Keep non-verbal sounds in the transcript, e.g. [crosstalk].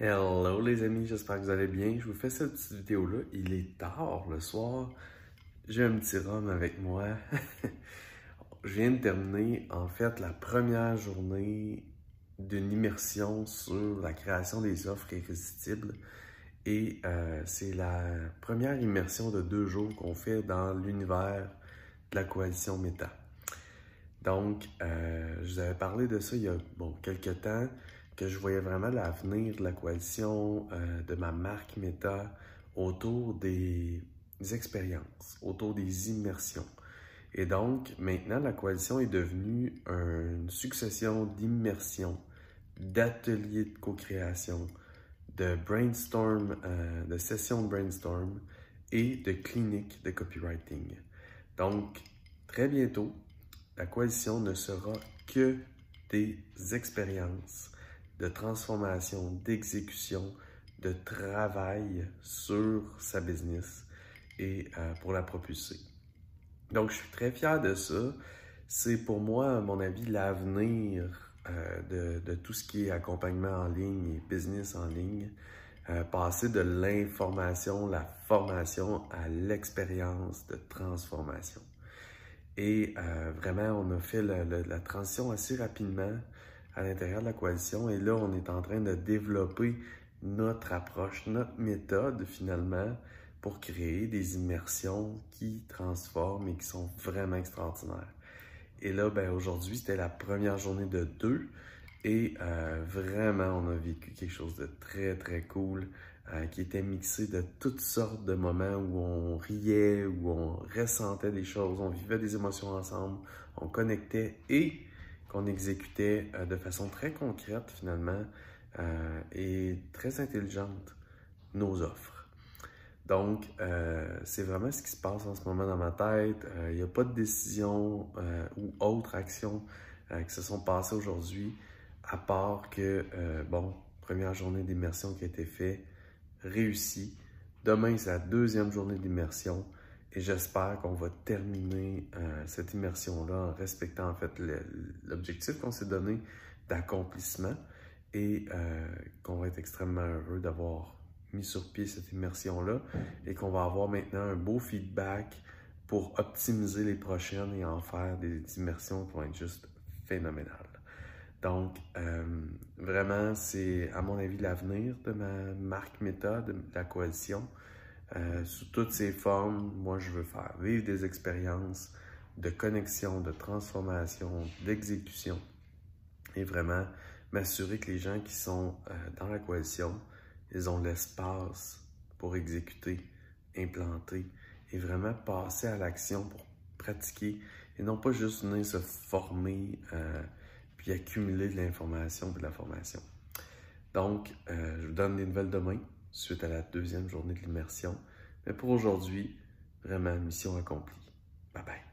Hello les amis, j'espère que vous allez bien. Je vous fais cette petite vidéo-là. Il est tard le soir. J'ai un petit rhum avec moi. [laughs] Je viens de terminer en fait la première journée d'une immersion sur la création des offres irrésistibles. Et euh, c'est la première immersion de deux jours qu'on fait dans l'univers de la coalition Meta. Donc, euh, je vous avais parlé de ça il y a bon, quelques temps que je voyais vraiment l'avenir de la coalition, euh, de ma marque Meta autour des, expériences, autour des immersions. Et donc, maintenant, la coalition est devenue une succession d'immersions, d'ateliers de co-création, de brainstorm, euh, de sessions de brainstorm et de cliniques de copywriting. Donc, très bientôt, la coalition ne sera que des expériences de transformation, d'exécution, de travail sur sa business et euh, pour la propulser. Donc, je suis très fier de ça. C'est pour moi, à mon avis, l'avenir euh, de, tout ce qui est accompagnement en ligne et business en ligne. Euh, passer de l'information, la formation à l'expérience de transformation. Et vraiment, on a fait la transition assez rapidement à l'intérieur de la coalition. Et là, on est en train de développer notre approche, notre méthode finalement pour créer des immersions qui transforment et qui sont vraiment extraordinaires. Et là, ben, aujourd'hui, c'était la première journée de deux. Et euh, vraiment, on a vécu quelque chose de très, très cool euh, qui était mixé de toutes sortes de moments où on riait, où on ressentait des choses, on vivait des émotions ensemble, on connectait et qu'on exécutait euh, de façon très concrète finalement euh, et très intelligente nos offres. Donc, euh, c'est vraiment ce qui se passe en ce moment dans ma tête. Il n'y a pas de décision ou autre action qui se sont passées aujourd'hui, à part que, bon, première journée d'immersion qui a été faite, réussie. Demain, c'est la deuxième journée d'immersion. Et j'espère qu'on va terminer euh, cette immersion-là en respectant en fait l'objectif qu'on s'est donné d'accomplissement et euh, qu'on va être extrêmement heureux d'avoir mis sur pied cette immersion-là et qu'on va avoir maintenant un beau feedback pour optimiser les prochaines et en faire des immersions qui vont être juste phénoménales. Donc, euh, vraiment, c'est à mon avis l'avenir de ma marque méthode, de la coalition. Euh, sous toutes ces formes, moi, je veux faire vivre des expériences de connexion, de transformation, d'exécution et vraiment m'assurer que les gens qui sont euh, dans la coalition, ils ont l'espace pour exécuter, implanter et vraiment passer à l'action pour pratiquer et non pas juste venir se former euh, puis accumuler de l'information et de la formation. Donc, je vous donne des nouvelles demain suite à la deuxième journée de l'immersion. Mais pour aujourd'hui, vraiment, mission accomplie. Bye bye.